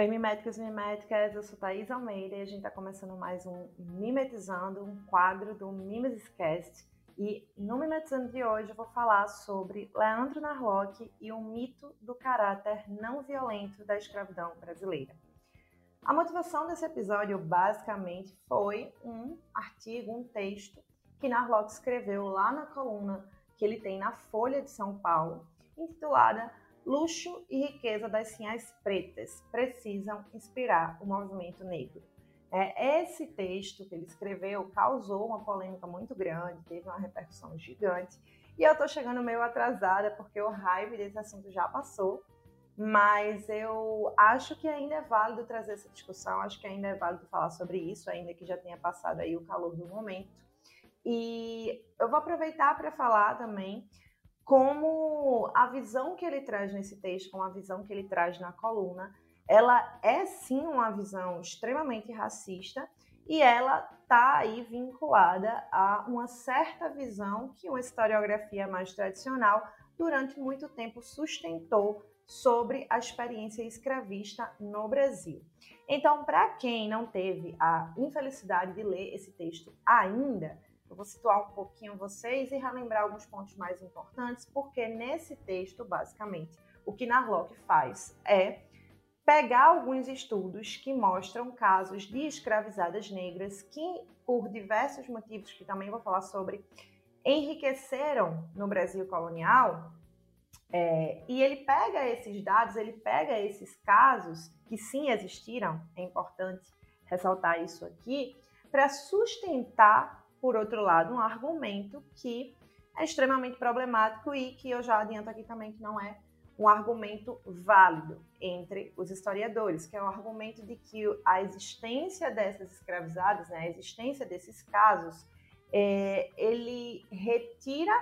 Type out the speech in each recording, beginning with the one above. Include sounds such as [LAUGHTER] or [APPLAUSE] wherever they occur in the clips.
Oi, miméticos e miméticas, eu sou Thaís Almeida e a gente está começando mais um Mimetizando, um quadro do Mimescast. E no Mimetizando de hoje eu vou falar sobre Leandro Narlock e o mito do caráter não violento da escravidão brasileira. A motivação desse episódio basicamente foi um artigo, um texto que Narlock escreveu lá na coluna que ele tem na Folha de São Paulo, intitulada Luxo e riqueza das sinhas pretas precisam inspirar o movimento negro. É, esse texto que ele escreveu causou uma polêmica muito grande, teve uma repercussão gigante. E eu estou chegando meio atrasada porque o hype desse assunto já passou, mas eu acho que ainda é válido trazer essa discussão, acho que ainda é válido falar sobre isso, ainda que já tenha passado aí o calor do momento. E eu vou aproveitar para falar também como a visão que ele traz nesse texto, como a visão que ele traz na coluna, ela é sim uma visão extremamente racista e ela está aí vinculada a uma certa visão que uma historiografia mais tradicional durante muito tempo sustentou sobre a experiência escravista no Brasil. Então, para quem não teve a infelicidade de ler esse texto ainda, eu vou situar um pouquinho vocês e relembrar alguns pontos mais importantes, porque nesse texto, basicamente, o que Narlock faz é pegar alguns estudos que mostram casos de escravizadas negras que, por diversos motivos que também vou falar sobre, enriqueceram no Brasil colonial. É, e ele pega esses dados, ele pega esses casos que sim existiram, é importante ressaltar isso aqui, para sustentar por outro lado, um argumento que é extremamente problemático e que eu já adianto aqui também que não é um argumento válido entre os historiadores, que é o argumento de que a existência dessas escravizadas, né, a existência desses casos, é, ele retira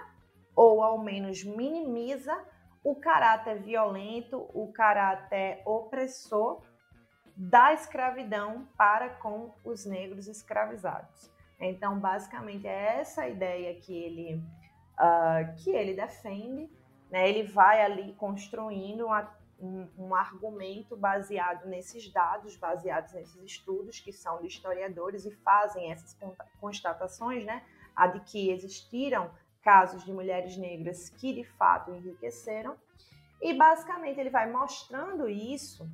ou ao menos minimiza o caráter violento, o caráter opressor da escravidão para com os negros escravizados. Então, basicamente, é essa ideia que ele, uh, que ele defende. Né? Ele vai ali construindo uma, um, um, argumento baseado nesses dados, baseados nesses estudos que são de historiadores e fazem essas constatações, né? A de que existiram casos de mulheres negras que de fato enriqueceram. E basicamente ele vai mostrando isso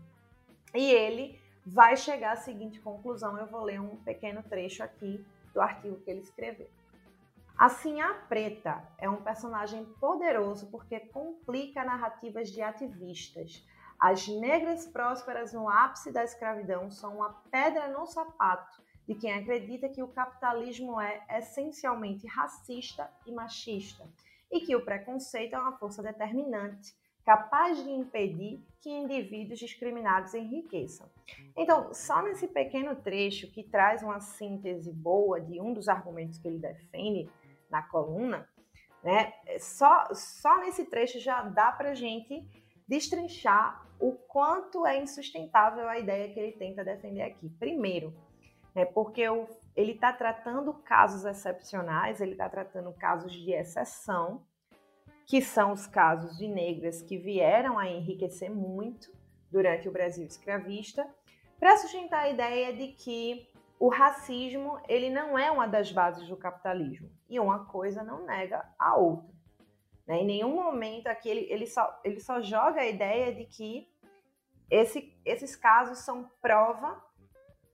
e ele vai chegar à seguinte conclusão. Eu vou ler um pequeno trecho aqui do artigo que ele escreveu. Assim, a Preta é um personagem poderoso porque complica narrativas de ativistas. As negras prósperas no ápice da escravidão são uma pedra no sapato de quem acredita que o capitalismo é essencialmente racista e machista e que o preconceito é uma força determinante capaz de impedir que indivíduos discriminados enriqueçam. Então, só nesse pequeno trecho que traz uma síntese boa de um dos argumentos que ele defende na coluna, né, só, só nesse trecho já dá para gente destrinchar o quanto é insustentável a ideia que ele tenta defender aqui. Primeiro, né, porque o, ele está tratando casos excepcionais, ele está tratando casos de exceção, que são os casos de negras que vieram a enriquecer muito durante o Brasil escravista, para sustentar a ideia de que o racismo ele não é uma das bases do capitalismo e uma coisa não nega a outra. Né? Em nenhum momento aqui ele, ele, só, ele só joga a ideia de que esse, esses casos são prova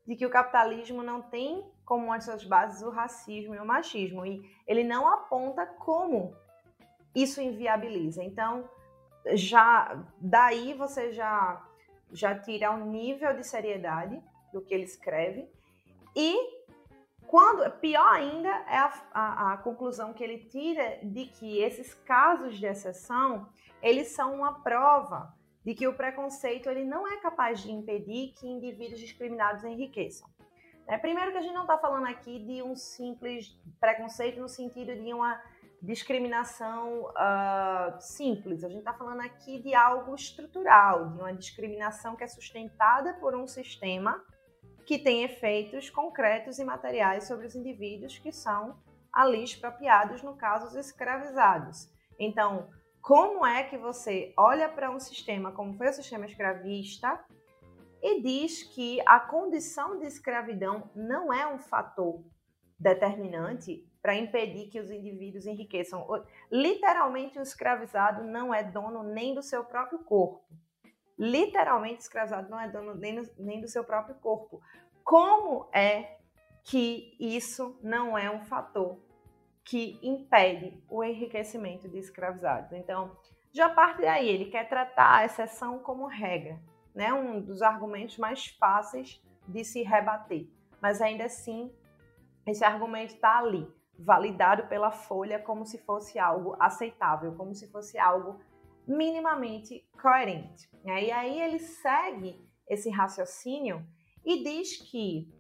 de que o capitalismo não tem como uma de suas bases o racismo e o machismo. E ele não aponta como isso inviabiliza. Então, já daí você já já tira um nível de seriedade do que ele escreve e quando pior ainda é a, a, a, conclusão que ele tira de que esses casos de exceção eles são uma prova de que o preconceito ele não é capaz de impedir que indivíduos discriminados enriqueçam. É, primeiro que a gente não está falando aqui de um simples preconceito no sentido de uma discriminação uh, simples. A gente está falando aqui de algo estrutural, de uma discriminação que é sustentada por um sistema que tem efeitos concretos e materiais sobre os indivíduos que são ali expropriados, no caso, os escravizados. Então, como é que você olha para um sistema como foi o sistema escravista e diz que a condição de escravidão não é um fator determinante para impedir que os indivíduos enriqueçam. Literalmente, o escravizado não é dono nem do seu próprio corpo. Literalmente, escravizado não é dono nem, do, nem do seu próprio corpo. Como é que isso não é um fator que impede o enriquecimento de escravizados? Então, já parte daí, ele quer tratar a exceção como regra, né? Um dos argumentos mais fáceis de se rebater. Mas ainda assim, esse argumento está ali, validado pela Folha como se fosse algo aceitável, como se fosse algo minimamente coerente. E aí ele segue esse raciocínio e diz que,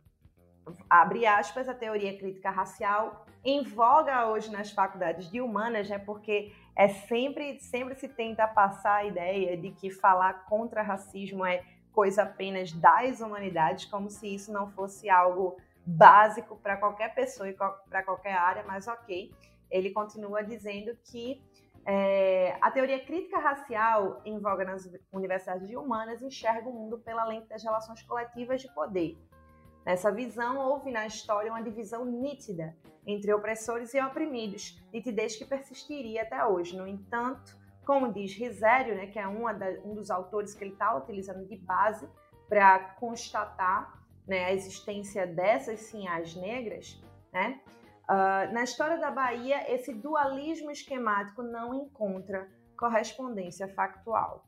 abre aspas, a teoria crítica racial em voga hoje nas faculdades de humanas, né, porque é sempre, sempre se tenta passar a ideia de que falar contra racismo é coisa apenas das humanidades, como se isso não fosse algo básico para qualquer pessoa e para qualquer área, mas ok. Ele continua dizendo que é, a teoria crítica racial em voga nas universidades de humanas enxerga o mundo pela lente das relações coletivas de poder. Nessa visão, houve na história uma divisão nítida entre opressores e oprimidos, nitidez que persistiria até hoje. No entanto, como diz Risério, né, que é da, um dos autores que ele está utilizando de base para constatar né, a existência dessas sinhas negras, né, uh, na história da Bahia, esse dualismo esquemático não encontra correspondência factual.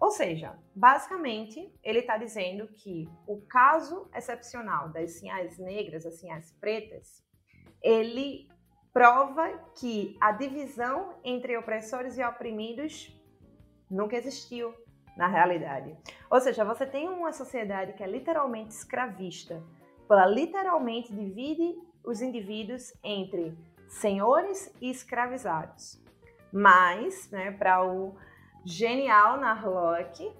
Ou seja, basicamente, ele está dizendo que o caso excepcional das sinhas negras, as sinhas pretas, ele prova que a divisão entre opressores e oprimidos nunca existiu na realidade. Ou seja, você tem uma sociedade que é literalmente escravista, ela literalmente divide os indivíduos entre senhores e escravizados. Mas, né, para o genial Narlock,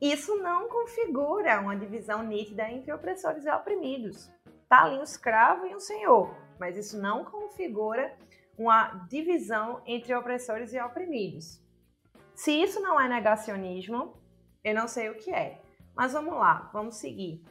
isso não configura uma divisão nítida entre opressores e oprimidos. Está ali um escravo e um senhor, mas isso não configura uma divisão entre opressores e oprimidos. Se isso não é negacionismo, eu não sei o que é. Mas vamos lá, vamos seguir.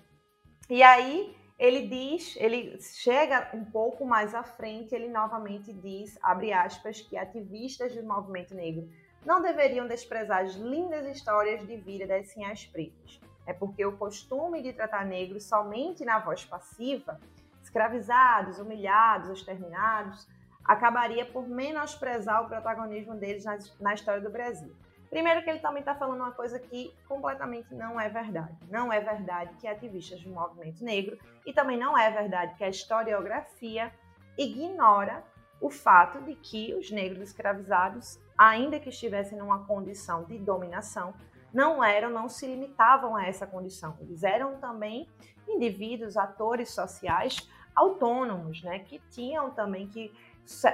E aí ele diz, ele chega um pouco mais à frente, ele novamente diz, abre aspas, que ativistas do movimento negro não deveriam desprezar as lindas histórias de vida das sinhas pretas. É porque o costume de tratar negros somente na voz passiva, escravizados, humilhados, exterminados, acabaria por menosprezar o protagonismo deles na, na história do Brasil. Primeiro que ele também está falando uma coisa que completamente não é verdade. Não é verdade que ativistas do movimento negro e também não é verdade que a historiografia ignora o fato de que os negros escravizados, ainda que estivessem numa condição de dominação, não eram, não se limitavam a essa condição. Eles eram também indivíduos, atores sociais autônomos, né, que tinham também que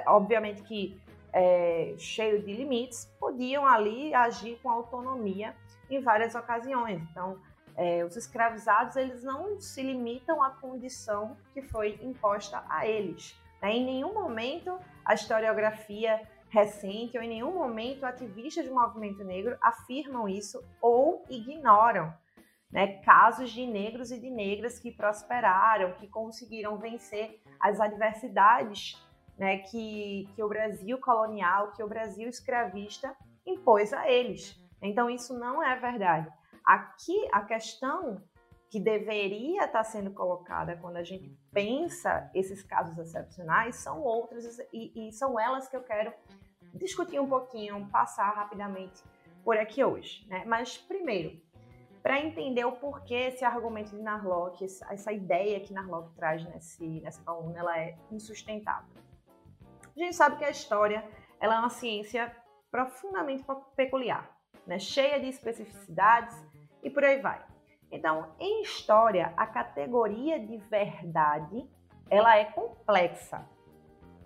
obviamente que é, cheio de limites, podiam ali agir com autonomia em várias ocasiões. Então, é, os escravizados eles não se limitam à condição que foi imposta a eles. Né? Em nenhum momento a historiografia recente ou em nenhum momento ativistas do movimento negro afirmam isso ou ignoram né, casos de negros e de negras que prosperaram, que conseguiram vencer as adversidades né, que, que o Brasil colonial, que o Brasil escravista impôs a eles. Então, isso não é verdade. Aqui, a questão que deveria estar sendo colocada quando a gente pensa esses casos excepcionais são outras, e, e são elas que eu quero discutir um pouquinho, passar rapidamente por aqui hoje. Né? Mas, primeiro, para entender o porquê esse argumento de Narlock, essa ideia que Narlock traz nesse, nessa coluna, ela é insustentável. A gente sabe que a história ela é uma ciência profundamente peculiar, né? cheia de especificidades e por aí vai. Então, em história, a categoria de verdade ela é complexa.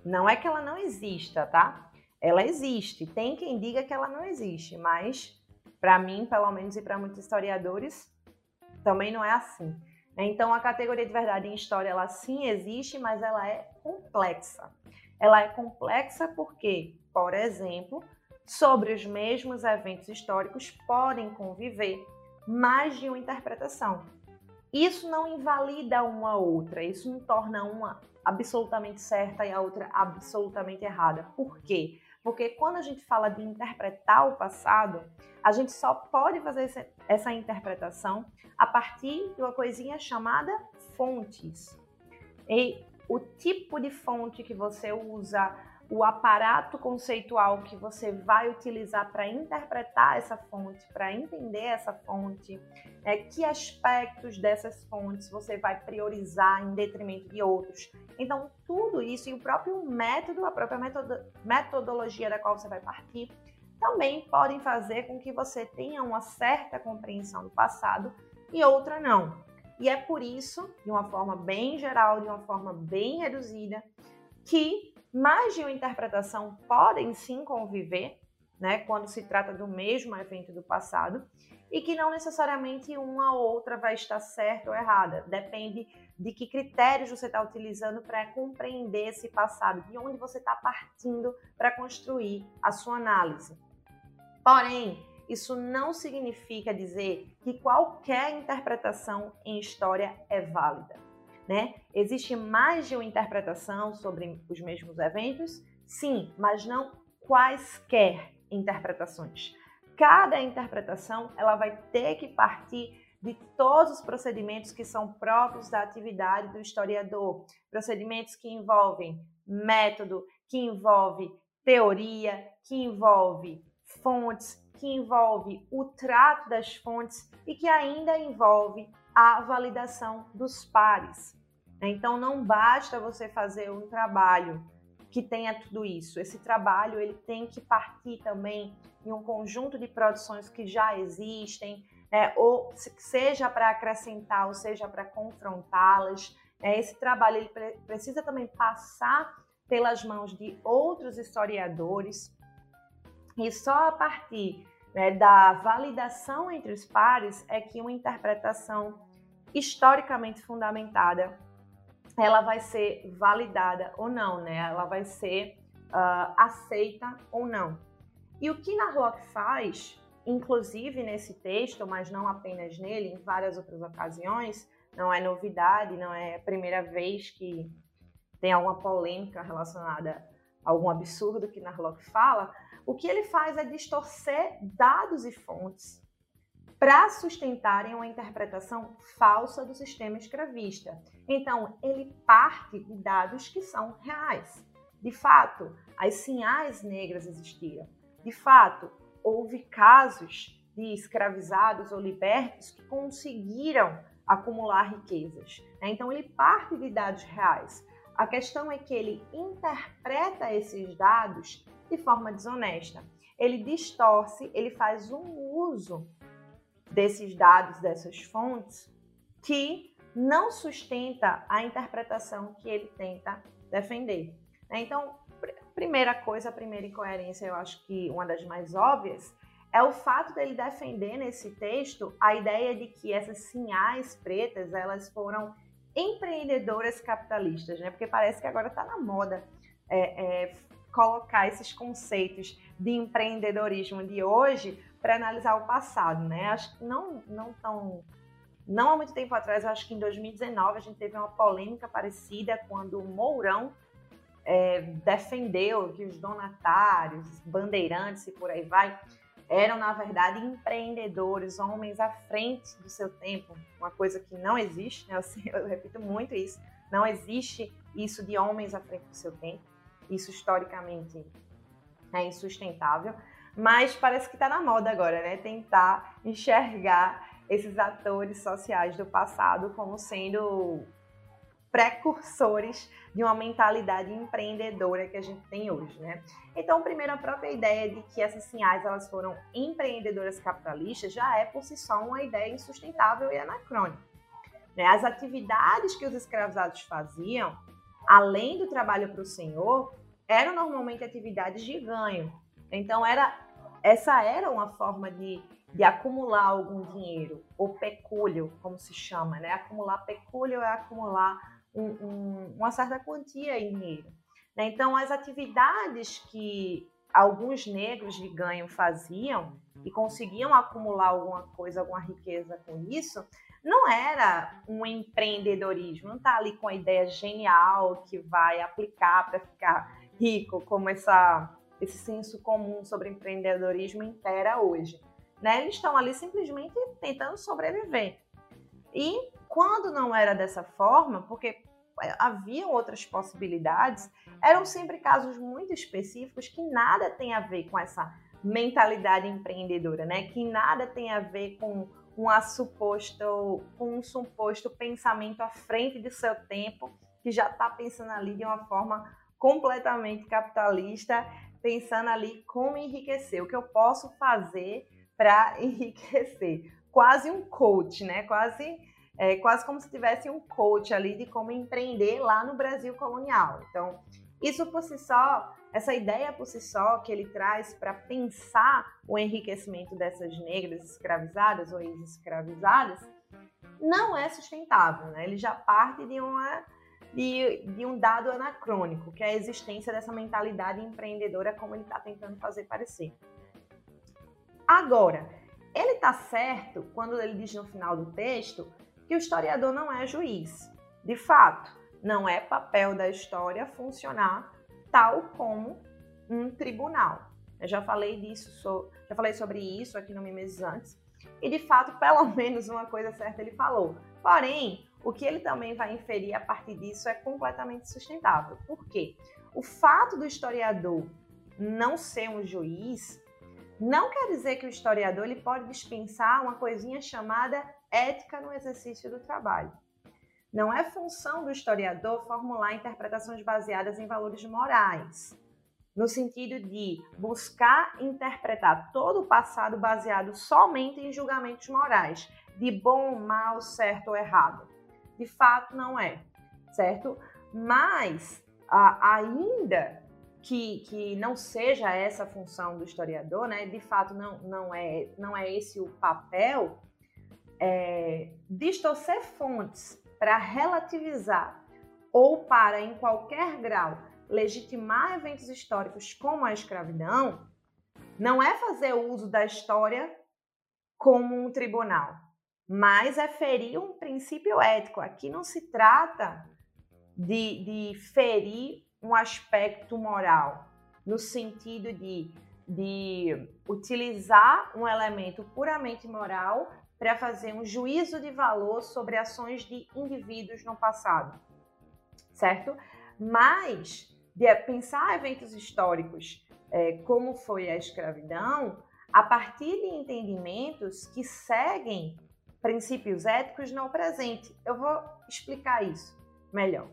Não é que ela não exista, tá? Ela existe. Tem quem diga que ela não existe, mas para mim, pelo menos, e para muitos historiadores, também não é assim. Então, a categoria de verdade em história, ela sim existe, mas ela é complexa. Ela é complexa porque, por exemplo, sobre os mesmos eventos históricos podem conviver mais de uma interpretação. Isso não invalida uma outra, isso não torna uma absolutamente certa e a outra absolutamente errada. Por quê? Porque quando a gente fala de interpretar o passado, a gente só pode fazer essa interpretação a partir de uma coisinha chamada fontes. E o tipo de fonte que você usa, o aparato conceitual que você vai utilizar para interpretar essa fonte, para entender essa fonte, é, que aspectos dessas fontes você vai priorizar em detrimento de outros. Então, tudo isso e o próprio método, a própria metodologia da qual você vai partir, também podem fazer com que você tenha uma certa compreensão do passado e outra não. E é por isso, de uma forma bem geral, de uma forma bem reduzida, que mais de uma interpretação podem sim conviver, né, quando se trata do mesmo evento do passado, e que não necessariamente uma ou outra vai estar certa ou errada. Depende de que critérios você está utilizando para compreender esse passado, de onde você está partindo para construir a sua análise. Porém, isso não significa dizer que qualquer interpretação em história é válida. Né? Existe mais de uma interpretação sobre os mesmos eventos? Sim, mas não quaisquer interpretações. Cada interpretação ela vai ter que partir de todos os procedimentos que são próprios da atividade do historiador, procedimentos que envolvem método, que envolve teoria, que envolve fontes, que envolve o trato das fontes e que ainda envolve a validação dos pares. Então não basta você fazer um trabalho que tenha tudo isso. Esse trabalho ele tem que partir também em um conjunto de produções que já existem, né? ou seja para acrescentar, ou seja para confrontá-las. Né? Esse trabalho ele precisa também passar pelas mãos de outros historiadores e só a partir né, da validação entre os pares é que uma interpretação historicamente fundamentada ela vai ser validada ou não, né? Ela vai ser uh, aceita ou não. E o que Narlock faz, inclusive nesse texto, mas não apenas nele, em várias outras ocasiões, não é novidade, não é a primeira vez que tem alguma polêmica relacionada a algum absurdo que Narlock fala, o que ele faz é distorcer dados e fontes para sustentarem uma interpretação falsa do sistema escravista. Então, ele parte de dados que são reais. De fato, as sinhais negras existiram. De fato, houve casos de escravizados ou libertos que conseguiram acumular riquezas. Né? Então, ele parte de dados reais. A questão é que ele interpreta esses dados de forma desonesta. Ele distorce, ele faz um uso desses dados, dessas fontes, que não sustenta a interpretação que ele tenta defender. Né? Então, primeira coisa, a primeira incoerência, eu acho que uma das mais óbvias, é o fato dele defender nesse texto a ideia de que essas sinhais pretas elas foram empreendedoras capitalistas, né? Porque parece que agora está na moda é, é, colocar esses conceitos de empreendedorismo de hoje para analisar o passado, né? Acho que não, não tão. Não há muito tempo atrás, acho que em 2019, a gente teve uma polêmica parecida quando o Mourão é, defendeu que os donatários, bandeirantes e por aí vai, eram, na verdade, empreendedores, homens à frente do seu tempo, uma coisa que não existe, né? eu, [LAUGHS] eu repito muito isso, não existe isso de homens à frente do seu tempo, isso historicamente é insustentável. Mas parece que está na moda agora, né? Tentar enxergar esses atores sociais do passado como sendo precursores de uma mentalidade empreendedora que a gente tem hoje, né? Então, primeiro, a própria ideia de que essas sinais elas foram empreendedoras capitalistas já é por si só uma ideia insustentável e anacrônica. Né? As atividades que os escravizados faziam além do trabalho para o senhor, eram normalmente atividades de ganho. Então era essa era uma forma de, de acumular algum dinheiro, ou pecúlio, como se chama, né? Acumular pecúlio é acumular um, um, uma certa quantia em dinheiro. Né? Então as atividades que alguns negros de ganho faziam e conseguiam acumular alguma coisa, alguma riqueza com isso, não era um empreendedorismo, não está ali com a ideia genial que vai aplicar para ficar rico, como essa, esse senso comum sobre empreendedorismo impera hoje. Né? Eles estão ali simplesmente tentando sobreviver. E quando não era dessa forma, porque haviam outras possibilidades, eram sempre casos muito específicos que nada tem a ver com essa mentalidade empreendedora, né? Que nada tem a ver com uma suposto, com um suposto pensamento à frente de seu tempo, que já está pensando ali de uma forma completamente capitalista, pensando ali como enriquecer, o que eu posso fazer para [LAUGHS] enriquecer. Quase um coach, né? Quase é quase como se tivesse um coach ali de como empreender lá no Brasil colonial. Então, isso por si só, essa ideia por si só que ele traz para pensar o enriquecimento dessas negras escravizadas ou ex-escravizadas, não é sustentável, né? Ele já parte de, uma, de, de um dado anacrônico, que é a existência dessa mentalidade empreendedora como ele está tentando fazer parecer. Agora, ele está certo quando ele diz no final do texto que o historiador não é juiz. De fato, não é papel da história funcionar tal como um tribunal. Eu já falei disso, já falei sobre isso aqui no Mimeses antes. E de fato, [LAUGHS] pelo menos uma coisa certa ele falou. Porém, o que ele também vai inferir a partir disso é completamente sustentável. Por quê? O fato do historiador não ser um juiz não quer dizer que o historiador ele pode dispensar uma coisinha chamada ética no exercício do trabalho. Não é função do historiador formular interpretações baseadas em valores morais, no sentido de buscar interpretar todo o passado baseado somente em julgamentos morais, de bom, mal, certo ou errado. De fato, não é, certo? Mas, ainda que, que não seja essa a função do historiador, né? De fato, não, não, é, não é esse o papel, é, distorcer fontes para relativizar ou para, em qualquer grau, legitimar eventos históricos como a escravidão, não é fazer uso da história como um tribunal, mas é ferir um princípio ético. Aqui não se trata de, de ferir um aspecto moral, no sentido de, de utilizar um elemento puramente moral para fazer um juízo de valor sobre ações de indivíduos no passado, certo? Mas pensar eventos históricos é, como foi a escravidão a partir de entendimentos que seguem princípios éticos no presente. Eu vou explicar isso melhor.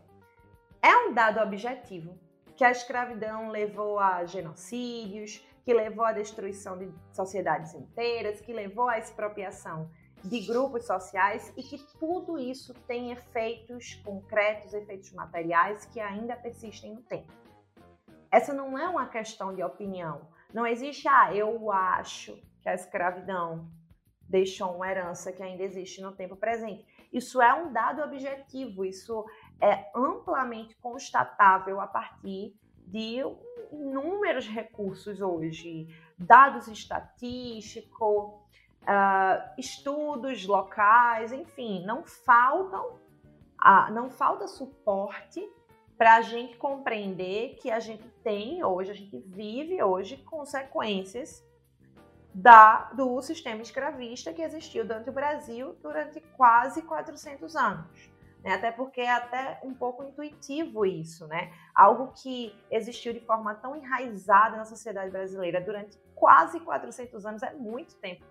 É um dado objetivo que a escravidão levou a genocídios, que levou à destruição de sociedades inteiras, que levou à expropriação de grupos sociais e que tudo isso tem efeitos concretos, efeitos materiais que ainda persistem no tempo. Essa não é uma questão de opinião. Não existe, ah, eu acho que a escravidão deixou uma herança que ainda existe no tempo presente. Isso é um dado objetivo, isso é amplamente constatável a partir de inúmeros recursos hoje, dados estatísticos, uh, estudos locais, enfim, não faltam, uh, não falta suporte para a gente compreender que a gente tem hoje, a gente vive hoje consequências da, do sistema escravista que existiu durante o Brasil durante quase 400 anos né? Até porque é até um pouco intuitivo isso, né? Algo que existiu de forma tão enraizada na sociedade brasileira durante quase 400 anos é muito tempo.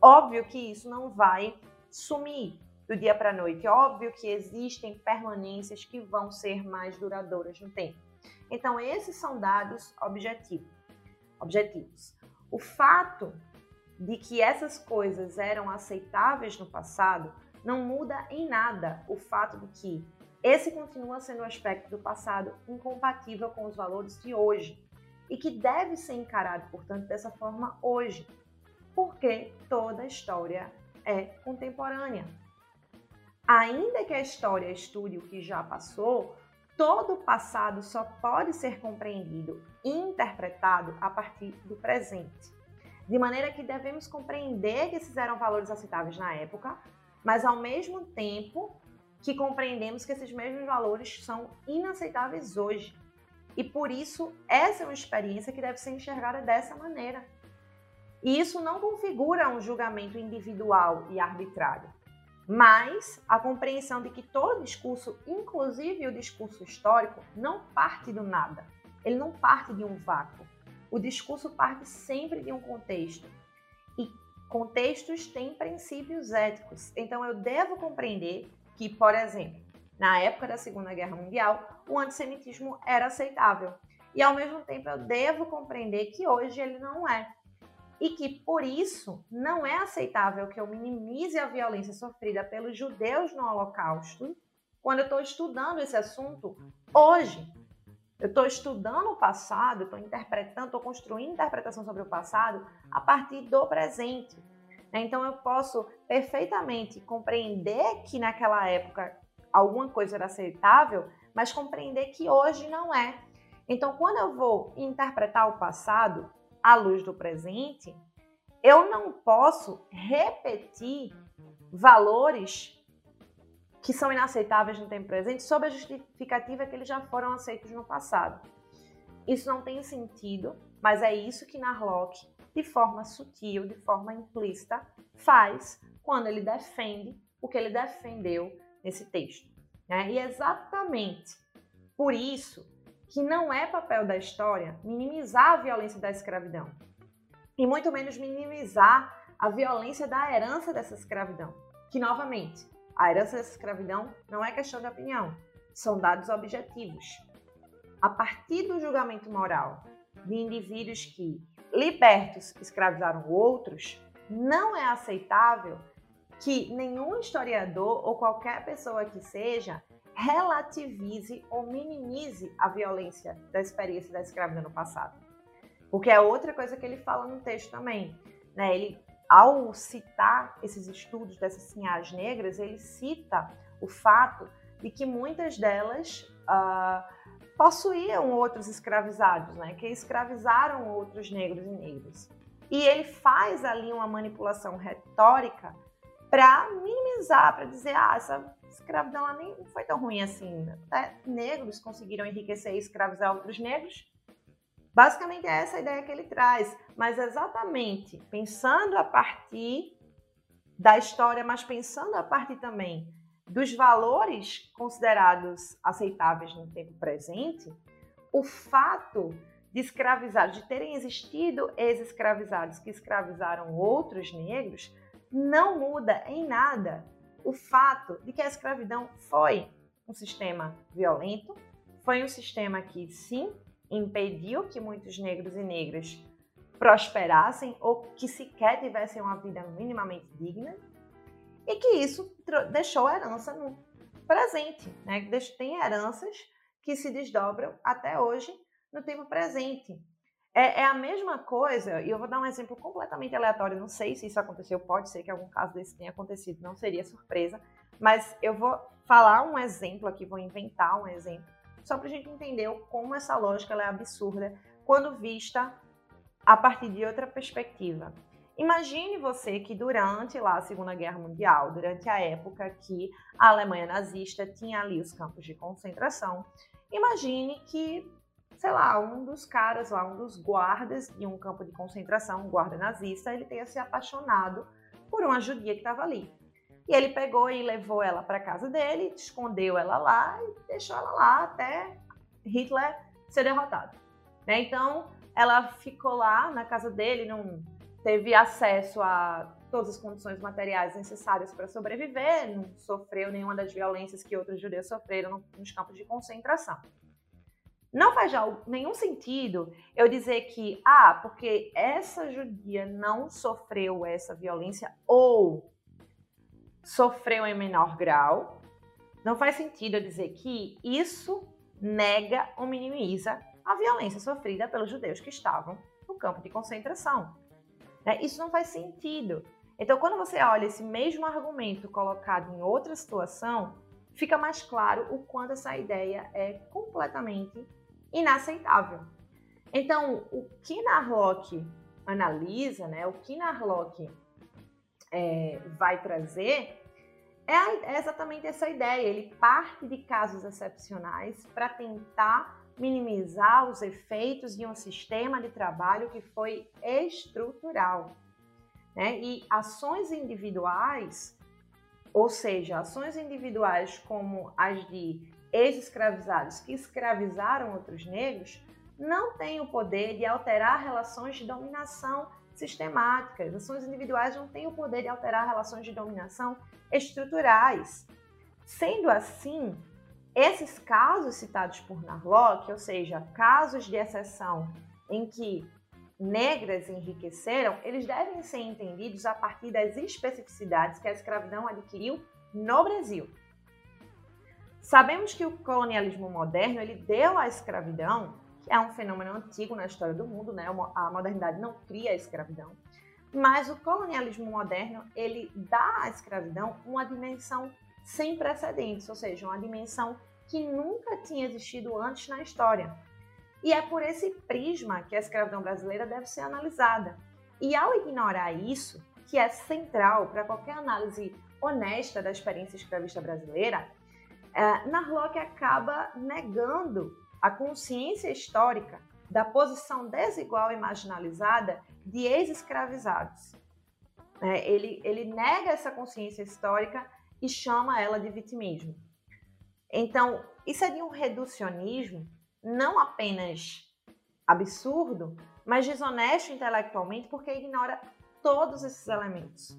Óbvio que isso não vai sumir do dia para a noite. Óbvio que existem permanências que vão ser mais duradouras no tempo. Então, esses são dados objetivos. objetivos. O fato de que essas coisas eram aceitáveis no passado não muda em nada o fato de que esse continua sendo um aspecto do passado incompatível com os valores de hoje e que deve ser encarado, portanto, dessa forma hoje, porque toda história é contemporânea. Ainda que a história estude o que já passou, todo o passado só pode ser compreendido e interpretado a partir do presente. De maneira que devemos compreender que esses eram valores aceitáveis na época, mas ao mesmo tempo que compreendemos que esses mesmos valores são inaceitáveis hoje. E por isso, essa é uma experiência que deve ser enxergada dessa maneira. E isso não configura um julgamento individual e arbitrário, mas a compreensão de que todo discurso, inclusive o discurso histórico, não parte do nada. Ele não parte de um vácuo. O discurso parte sempre de um contexto. E contextos têm princípios éticos. Então eu devo compreender que, por exemplo, na época da Segunda Guerra Mundial, o antissemitismo era aceitável. E ao mesmo tempo eu devo compreender que hoje ele não é. E que por isso não é aceitável que eu minimize a violência sofrida pelos judeus no Holocausto quando eu estou estudando esse assunto hoje. Eu estou estudando o passado, estou interpretando, estou construindo interpretação sobre o passado a partir do presente. Né? Então eu posso perfeitamente compreender que naquela época alguma coisa era aceitável, mas compreender que hoje não é. Então, quando eu vou interpretar o passado à luz do presente, eu não posso repetir valores que são inaceitáveis no tempo presente sob a justificativa que eles já foram aceitos no passado. Isso não tem sentido, mas é isso que Narlock de forma sutil, de forma implícita, faz quando ele defende o que ele defendeu nesse texto. Né? E é exatamente por isso que não é papel da história minimizar a violência da escravidão, e muito menos minimizar a violência da herança dessa escravidão, que novamente, a herança dessa escravidão não é questão de opinião, são dados objetivos. A partir do julgamento moral de indivíduos que libertos escravizaram outros, não é aceitável que nenhum historiador ou qualquer pessoa que seja relativize ou minimize a violência da experiência da escravidão no passado. Porque é outra coisa que ele fala no texto também. Né? Ele, ao citar esses estudos dessas sinhas negras, ele cita o fato de que muitas delas uh, possuíam outros escravizados, né, que escravizaram outros negros e negras. E ele faz ali uma manipulação retórica para minimizar, para dizer, ah, essa escravidão lá nem foi tão ruim assim. Até negros conseguiram enriquecer e escravizar outros negros. Basicamente é essa a ideia que ele traz, mas exatamente pensando a partir da história, mas pensando a partir também dos valores considerados aceitáveis no tempo presente, o fato de escravizados, de terem existido ex-escravizados que escravizaram outros negros, não muda em nada o fato de que a escravidão foi um sistema violento, foi um sistema que sim impediu que muitos negros e negras prosperassem ou que sequer tivessem uma vida minimamente digna, e que isso deixou herança no presente, né? Tem heranças que se desdobram até hoje no tempo presente. É, é, a mesma coisa, e eu vou dar um exemplo completamente aleatório, não sei se isso aconteceu, pode ser que algum caso desse tenha acontecido, não seria surpresa, mas eu vou falar um exemplo aqui, vou inventar um exemplo, só para a gente entender como essa lógica é absurda quando vista a partir de outra perspectiva. Imagine você que durante lá, a Segunda Guerra Mundial, durante a época que a Alemanha nazista tinha ali os campos de concentração, imagine que, sei lá, um dos caras lá, um dos guardas de um campo de concentração, um guarda nazista, ele tenha se apaixonado por uma judia que estava ali. E ele pegou e levou ela para casa dele, escondeu ela lá e deixou ela lá até Hitler ser derrotado. Né? Então, ela ficou lá na casa dele, num teve acesso a todas as condições materiais necessárias para sobreviver, não sofreu nenhuma das violências que outros judeus sofreram nos campos de concentração. Não faz nenhum sentido eu dizer que, ah, porque essa judia não sofreu essa violência ou sofreu em menor grau, Não faz sentido eu dizer que isso nega ou minimiza a violência sofrida pelos judeus que estavam no campo de concentração. Né? Isso não faz sentido. Então, quando você olha esse mesmo argumento colocado em outra situação, fica mais claro o quanto essa ideia é completamente inaceitável. Então, o que Narlock analisa, né, o que Narlock é, vai trazer é, é exatamente essa ideia. Ele parte de casos excepcionais para tentar minimizar os efeitos de um sistema de trabalho que foi estrutural. Né? E ações individuais, ou seja, ações individuais como as de ex-escravizados que escravizaram outros negros, não têm o poder de alterar relações de dominação sistemáticas. Ações individuais não têm o poder de alterar relações de dominação estruturais. Sendo assim, esses casos citados por Narlock, ou seja, casos de exceção em que negras enriqueceram, eles devem ser entendidos a partir das especificidades que a escravidão adquiriu no Brasil. Sabemos que o colonialismo moderno ele deu à escravidão, que é um fenômeno antigo na história do mundo, né? A modernidade não cria a escravidão, mas o colonialismo moderno ele dá à escravidão uma dimensão sem precedentes, ou seja, uma dimensão que nunca tinha existido antes na história. E é por esse prisma que a escravidão brasileira deve ser analisada. E ao ignorar isso, que é central para qualquer análise honesta da experiência escravista brasileira, é, Narlock acaba negando a consciência histórica da posição desigual e marginalizada de ex-escravizados. É, ele, ele nega essa consciência histórica e chama ela de vitimismo. Então, isso é de um reducionismo não apenas absurdo, mas desonesto intelectualmente porque ignora todos esses elementos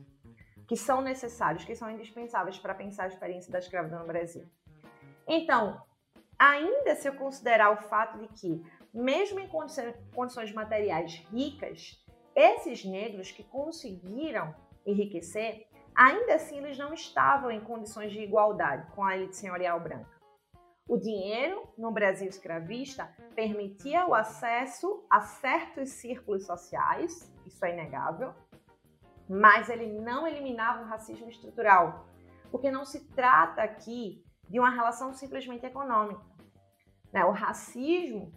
que são necessários, que são indispensáveis para pensar a experiência da escravidão no Brasil. Então, ainda se eu considerar o fato de que, mesmo em condições materiais ricas, esses negros que conseguiram enriquecer, ainda assim eles não estavam em condições de igualdade com a elite senhorial branca. O dinheiro, no Brasil escravista, permitia o acesso a certos círculos sociais, isso é inegável, mas ele não eliminava o racismo estrutural, porque não se trata aqui de uma relação simplesmente econômica. Né? O racismo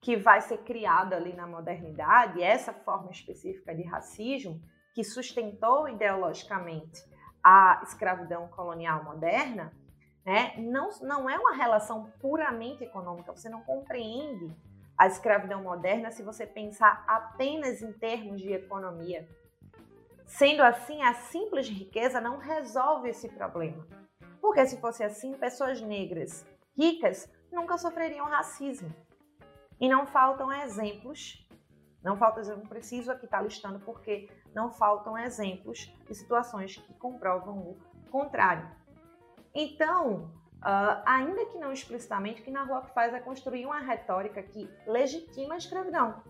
que vai ser criado ali na modernidade, essa forma específica de racismo, que sustentou ideologicamente a escravidão colonial moderna, né, não, não é uma relação puramente econômica. Você não compreende a escravidão moderna se você pensar apenas em termos de economia. Sendo assim, a simples riqueza não resolve esse problema. Porque se fosse assim, pessoas negras ricas nunca sofreriam racismo. E não faltam exemplos não falta exemplo preciso aqui estar listando porque não faltam exemplos de situações que comprovam o contrário. Então, uh, ainda que não explicitamente, o que Narlock faz é construir uma retórica que legitima a escravidão.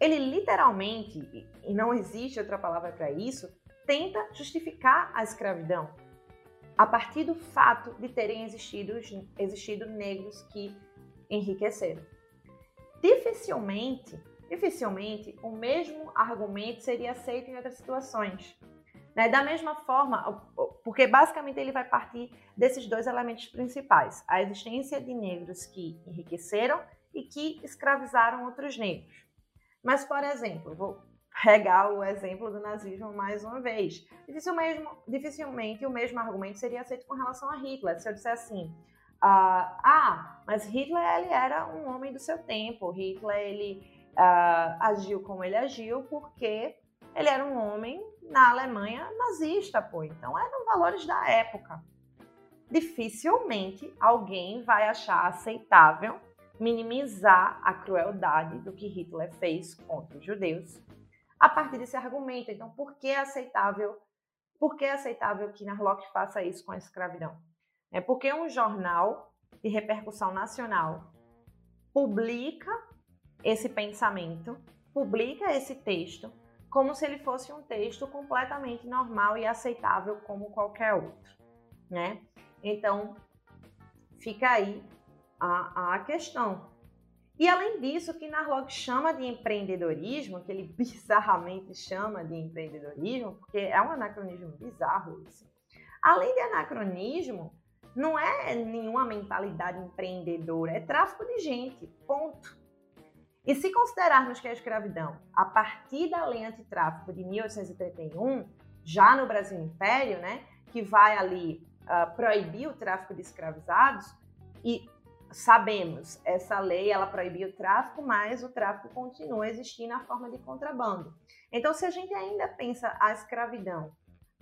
Ele literalmente, e não existe outra palavra para isso, tenta justificar a escravidão a partir do fato de terem existido, existido negros que enriqueceram. Dificilmente Dificilmente o mesmo argumento seria aceito em outras situações. Né? Da mesma forma, porque basicamente ele vai partir desses dois elementos principais: a existência de negros que enriqueceram e que escravizaram outros negros. Mas, por exemplo, vou pegar o exemplo do nazismo mais uma vez. Dificilmente, dificilmente o mesmo argumento seria aceito com relação a Hitler. Se eu disser assim, ah, ah, mas Hitler ele era um homem do seu tempo, Hitler ele uh, agiu como ele agiu porque ele era um homem na Alemanha nazista, pô. Então eram valores da época. Dificilmente alguém vai achar aceitável minimizar a crueldade do que Hitler fez contra os judeus a partir desse argumento. Então, por que é aceitável? Por que é aceitável que Narlock faça isso com a escravidão? É porque um jornal de repercussão nacional publica esse pensamento, publica esse texto como se ele fosse um texto completamente normal e aceitável como qualquer outro, né? Então, Fica aí a, a questão. E além disso, o que Narlock chama de empreendedorismo, que ele [LAUGHS] bizarramente chama de empreendedorismo, porque é um anacronismo bizarro isso. Além de anacronismo, não é nenhuma mentalidade empreendedora, é tráfico de gente, ponto. E se considerarmos que a escravidão, a partir da lei antitráfico de 1831, já no Brasil Império, né, que vai ali uh, proibir o tráfico de escravizados, e sabemos, essa lei ela proibiu o tráfico, mas o tráfico continua a existir na forma de contrabando. Então, se a gente ainda pensa a escravidão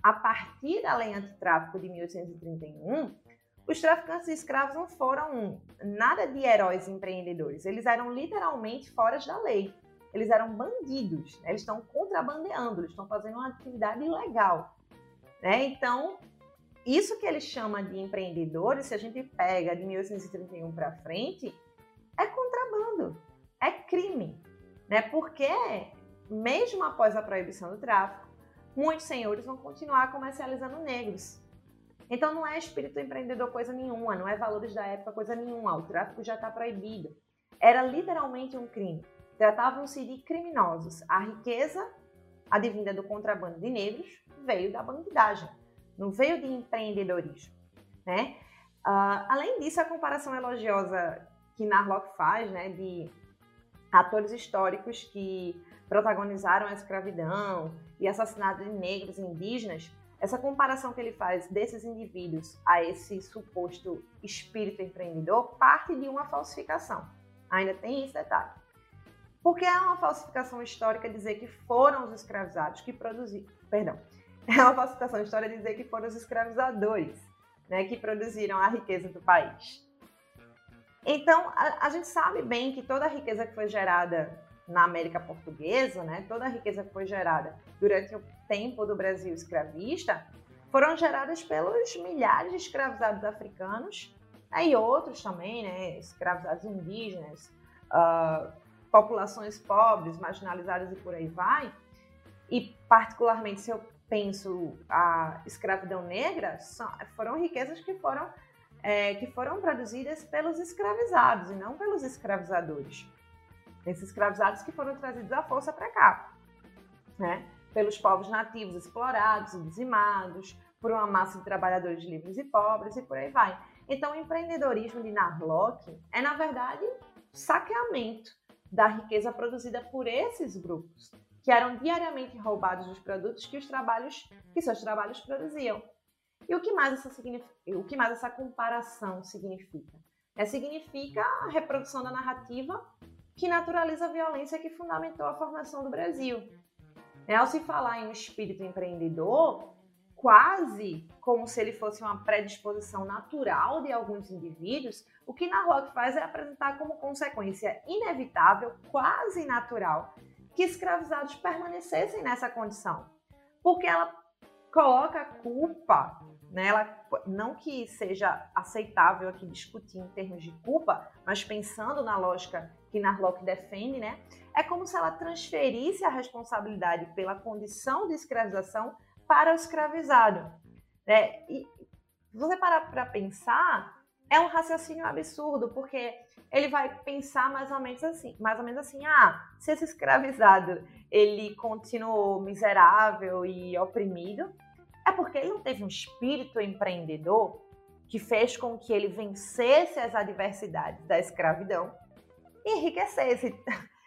a partir da lei antitráfico de 1831, os traficantes de escravos não foram nada de heróis empreendedores, eles eram literalmente fora da lei. Eles eram bandidos, né? eles estão contrabandeando, eles estão fazendo uma atividade ilegal. Né? Então, isso que ele chama de empreendedores, se a gente pega de 1831 para frente, é contrabando, é crime, né? Porque mesmo após a proibição do tráfico, muitos senhores vão continuar comercializando negros. Então não é espírito empreendedor coisa nenhuma, não é valores da época coisa nenhuma, o tráfico já está proibido. Era literalmente um crime. Tratavam-se de criminosos. A riqueza advinda do contrabando de negros veio da bandidagem não veio de empreendedorismo, né? Uh, além disso, a comparação elogiosa que Narlock faz, né, de atores históricos que protagonizaram a escravidão e assassinato de negros e indígenas, essa comparação que ele faz desses indivíduos a esse suposto espírito empreendedor parte de uma falsificação. Ainda tem esse detalhe. Porque é uma falsificação histórica dizer que foram os escravizados que produziram, perdão, [LAUGHS] é uma falsificação de história dizer que foram os escravizadores né, que produziram a riqueza do país. Então, a, a, gente sabe bem que toda a riqueza que foi gerada na América Portuguesa, né, toda a riqueza que foi gerada durante o tempo do Brasil escravista, foram geradas pelos milhares de escravizados africanos né, e outros também, né, escravizados indígenas, uh, populações pobres, marginalizadas e por aí vai. E, particularmente, se eu penso a escravidão negra, são, foram riquezas que foram, é, que foram produzidas pelos escravizados e não pelos escravizadores. Esses escravizados que foram trazidos à força para cá, né? pelos povos nativos explorados e dizimados, por uma massa de trabalhadores livres e pobres e por aí vai. Então, o empreendedorismo de Narlock é, na verdade, saqueamento da riqueza produzida por esses grupos que eram diariamente roubados dos produtos que os trabalhos que seus trabalhos produziam. E o que mais essa, o que mais essa comparação significa? É, significa a reprodução da narrativa que naturaliza a violência que fundamentou a formação do Brasil. É, ao se falar em um espírito empreendedor, quase como se ele fosse uma predisposição natural de alguns indivíduos, o que Narlock faz é apresentar como consequência inevitável, quase natural, que escravizados permanecessem nessa condição. Porque ela coloca a culpa, né? ela, não que seja aceitável aqui discutir em termos de culpa, mas pensando na lógica que Narlock defende, né? é como se ela transferisse a responsabilidade pela condição de escravização para o escravizado. Né? E você parar para pensar, é um raciocínio absurdo, porque ele vai pensar mais ou menos assim, mais ou menos assim, ah, se esse escravizado ele continuou miserável e oprimido, é porque ele não teve um espírito empreendedor que fez com que ele vencesse as adversidades da escravidão e enriquecesse. [LAUGHS]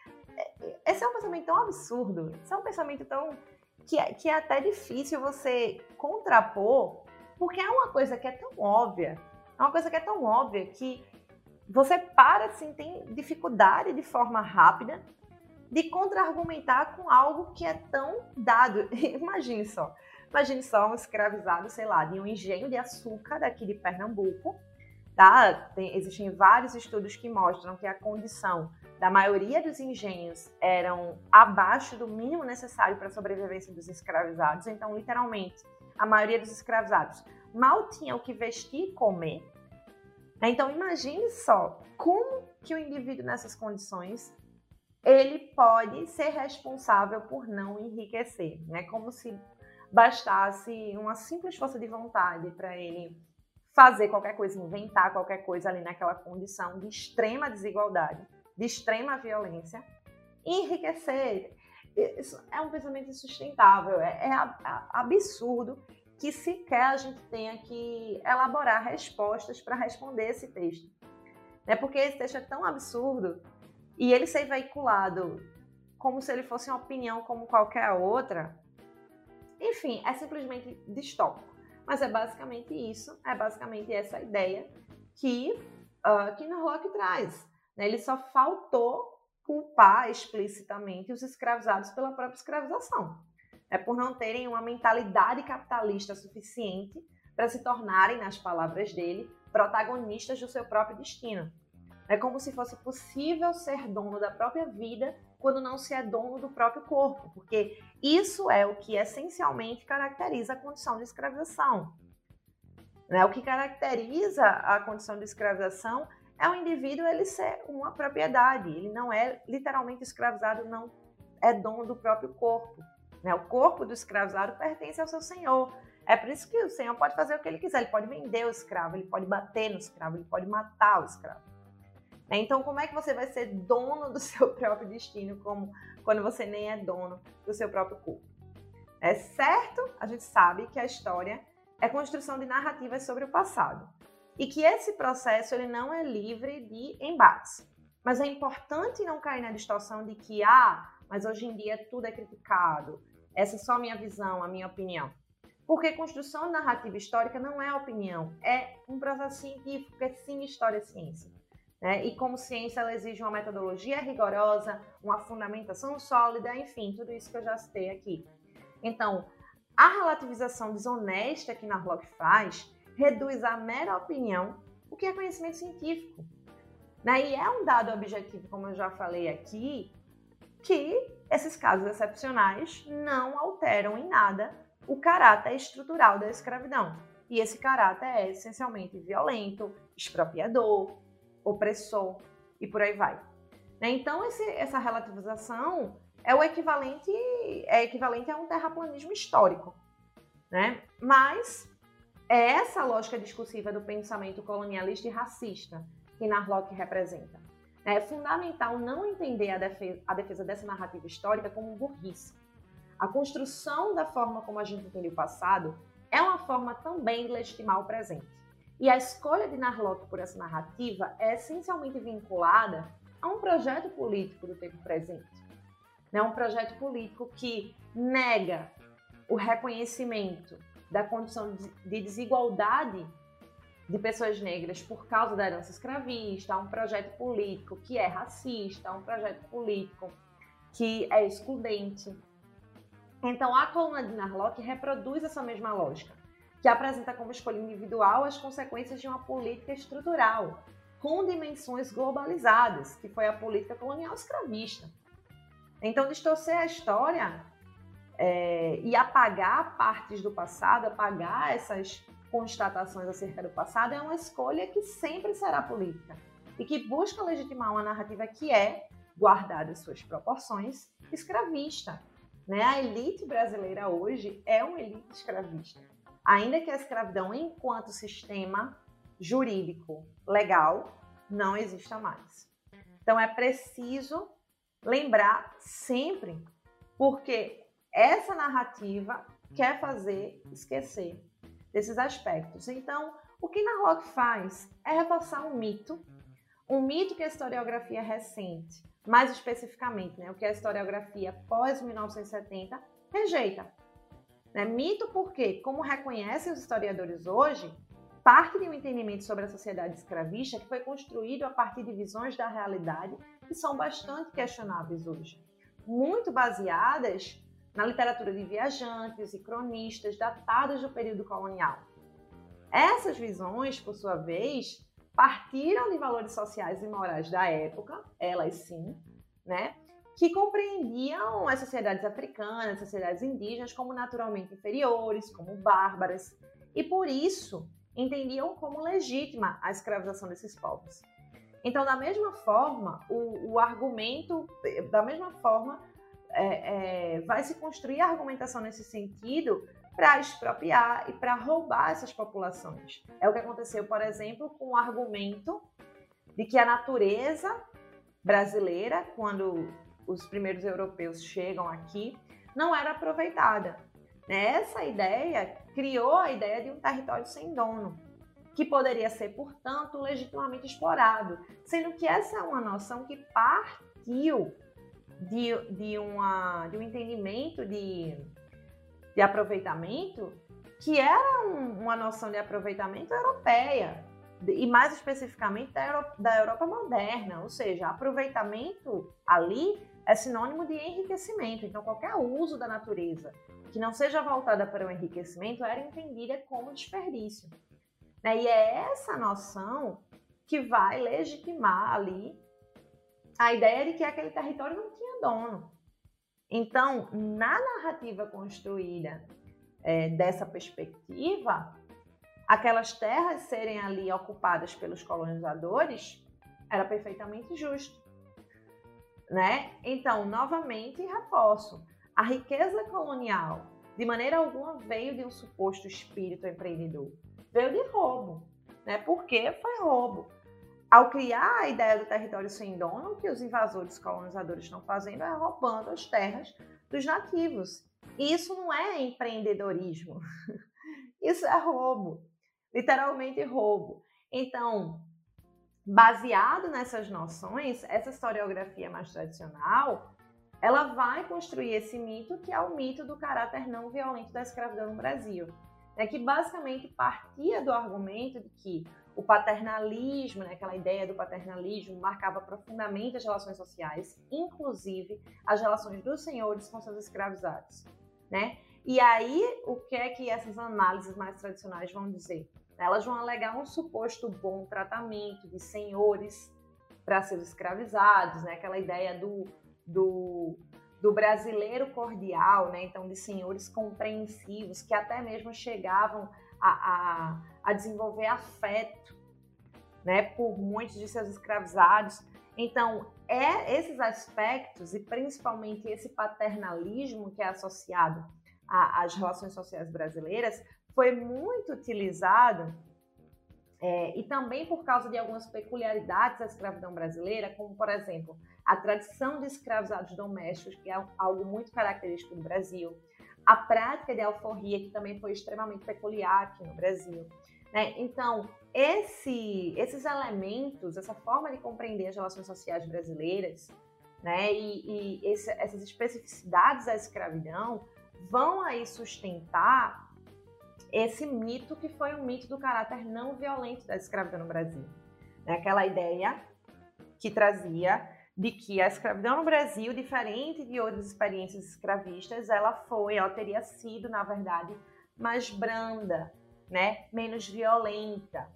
Esse é um pensamento tão absurdo, esse é um pensamento tão que é, que é até difícil você contrapor, porque é uma coisa que é tão óbvia, é uma coisa que é tão óbvia que você para assim, tem dificuldade de forma rápida de contra-argumentar com algo que é tão dado. [LAUGHS] Imagine só. Imagine só um escravizado, sei lá, de um engenho de açúcar daqui de Pernambuco. Tá? Tem, existem vários estudos que mostram que a condição da maioria dos engenhos eram abaixo do mínimo necessário para a sobrevivência dos escravizados. Então, literalmente, a maioria dos escravizados mal tinha o que vestir e comer. Então imagine só como que o indivíduo nessas condições ele pode ser responsável por não enriquecer, né? Como se bastasse uma simples força de vontade para ele fazer qualquer coisa, inventar qualquer coisa ali naquela condição de extrema desigualdade, de extrema violência, enriquecer. Isso é um pensamento insustentável, é, é absurdo que sequer a gente tenha que elaborar respostas para responder esse texto. É porque esse texto é tão absurdo e ele ser veiculado como se ele fosse uma opinião como qualquer outra, enfim, é simplesmente distópico. Mas é basicamente isso, é basicamente essa ideia que, uh, que traz. Né? Ele só faltou culpar explicitamente os escravizados pela própria escravização. É por não terem uma mentalidade capitalista suficiente para se tornarem, nas palavras dele, protagonistas do seu próprio destino. É como se fosse possível ser dono da própria vida quando não se é dono do próprio corpo, porque isso é o que essencialmente caracteriza a condição de escravização. Né? O que caracteriza a condição de escravização é o indivíduo ele ser uma propriedade, ele não é literalmente escravizado, não é dono do próprio corpo. Né? O corpo do escravizado pertence ao seu senhor. É por isso que o senhor pode fazer o que ele quiser, ele pode vender o escravo, ele pode bater no escravo, ele pode matar o escravo. Né? Então, como é que você vai ser dono do [LAUGHS] seu próprio destino, como quando você nem é dono do seu próprio corpo? É certo, a gente sabe que a história é construção de narrativas sobre o passado e que esse processo ele não é livre de embates. Mas é importante não cair na distorção de que, ah, mas hoje em dia tudo é criticado, essa é só a minha visão, a minha opinião. Porque construção narrativa histórica não é opinião, é um processo científico, é sim história e ciência. Né? E como ciência, ela exige uma metodologia rigorosa, uma fundamentação sólida, enfim, tudo isso que eu já citei aqui. Então, a relativização desonesta que Narlock faz reduz à mera opinião o que é conhecimento científico. Né? E é um dado objetivo, como eu já falei aqui, que esses casos excepcionais não alteram em nada o caráter estrutural da escravidão. E esse caráter é essencialmente violento, expropriador, opressor e por aí vai. Né? Então, esse, essa relativização é o equivalente, é equivalente a um terraplanismo histórico. Né? Mas é essa lógica discursiva do pensamento colonialista e racista que Narlock representa. É fundamental não entender a defesa, a defesa dessa narrativa histórica como burrice. A construção da forma como a gente entende o passado é uma forma também de legitimar o presente. E a escolha de Narlock por essa narrativa é essencialmente vinculada a um projeto político do tempo presente. Né? Um projeto político que nega o reconhecimento da condição de desigualdade de pessoas negras por causa da herança escravista, um projeto político que é racista, um projeto político que é excludente. Então, a coluna de Narlock reproduz essa mesma lógica que apresenta como escolha individual as consequências de uma política estrutural, com dimensões globalizadas, que foi a política colonial escravista. Então, distorcer a história é, e apagar partes do passado, apagar essas constatações acerca do passado, é uma escolha que sempre será política e que busca legitimar uma narrativa que é, guardada suas proporções, escravista. Né? A elite brasileira hoje é uma elite escravista ainda que a escravidão, enquanto sistema jurídico legal, não exista mais. Então é preciso lembrar sempre, porque essa narrativa quer fazer esquecer desses aspectos. Então, o que Narlock faz é reforçar um mito, um mito que a historiografia recente, mais especificamente, né, o que a historiografia pós 1970 rejeita. Né? Mito porque, como reconhecem os historiadores hoje, parte de um entendimento sobre a sociedade escravista que foi construído a partir de visões da realidade que são bastante questionáveis hoje, muito baseadas na literatura de viajantes e cronistas datados do período colonial. Essas visões, por sua vez, partiram de valores sociais e morais da época, elas sim, né? que compreendiam as sociedades africanas, as sociedades indígenas como naturalmente inferiores, como bárbaras, e por isso entendiam como legítima a escravização desses povos. Então, da mesma forma, o, o argumento, da mesma forma, é, é, vai se construir argumentação nesse sentido para expropriar e para roubar essas populações. É o que aconteceu, por exemplo, com o argumento de que a natureza brasileira, quando os primeiros europeus chegam aqui, não era aproveitada. Essa ideia criou a ideia de um território sem dono, que poderia ser, portanto, legitimamente explorado, sendo que essa é uma noção que partiu de, de, uma, de um entendimento de, de aproveitamento que era um, uma noção de aproveitamento europeia, e mais especificamente da Europa, da Europa moderna, ou seja, aproveitamento ali é sinônimo de enriquecimento. Então, qualquer uso da natureza que não seja voltada para o enriquecimento era entendida como desperdício. Né? E é essa noção que vai legitimar ali a ideia de que aquele território não tinha dono. Então, na narrativa construída é, dessa perspectiva, aquelas terras serem ali ocupadas pelos colonizadores era perfeitamente justo. Né? Então, novamente, reforço: a riqueza colonial, de maneira alguma, veio de um suposto espírito empreendedor. Veio de roubo. Né? Porque foi roubo. Ao criar a ideia do território sem dono, o que os invasores colonizadores estão fazendo é roubando as terras dos nativos. E isso não é empreendedorismo. [LAUGHS] Isso é roubo. Literalmente roubo. Então, baseado nessas noções, essa historiografia mais tradicional ela vai construir esse mito que é o mito do caráter não violento da escravidão no Brasil, né, que basicamente partia do argumento de que o paternalismo, né, aquela ideia do paternalismo, marcava profundamente as relações sociais, inclusive as relações dos senhores com seus escravizados. Né? E aí, o que é que essas análises mais tradicionais vão dizer? Elas vão alegar um suposto bom tratamento de senhores para seus escravizados, né? aquela ideia do do, do brasileiro cordial, né? então de senhores compreensivos que até mesmo chegavam a, a, a desenvolver afeto né? por muitos de seus escravizados. Então, é esses aspectos e principalmente esse paternalismo que é associado às relações sociais brasileiras foi muito utilizado é, e também por causa de algumas peculiaridades da escravidão brasileira, como por exemplo a tradição de escravizados domésticos, que é algo muito característico do Brasil, a prática de alforria, que também foi extremamente peculiar aqui no Brasil. Né? Então, esse, esses elementos, essa forma de compreender as relações sociais brasileiras, né, e, e esse, essas especificidades da escravidão vão aí sustentar esse mito que foi um mito do caráter não violento da escravidão no Brasil. Né? Aquela ideia que trazia de que a escravidão no Brasil, diferente de outras experiências escravistas, ela foi, ela teria sido, na verdade, mais branda, né? menos violenta.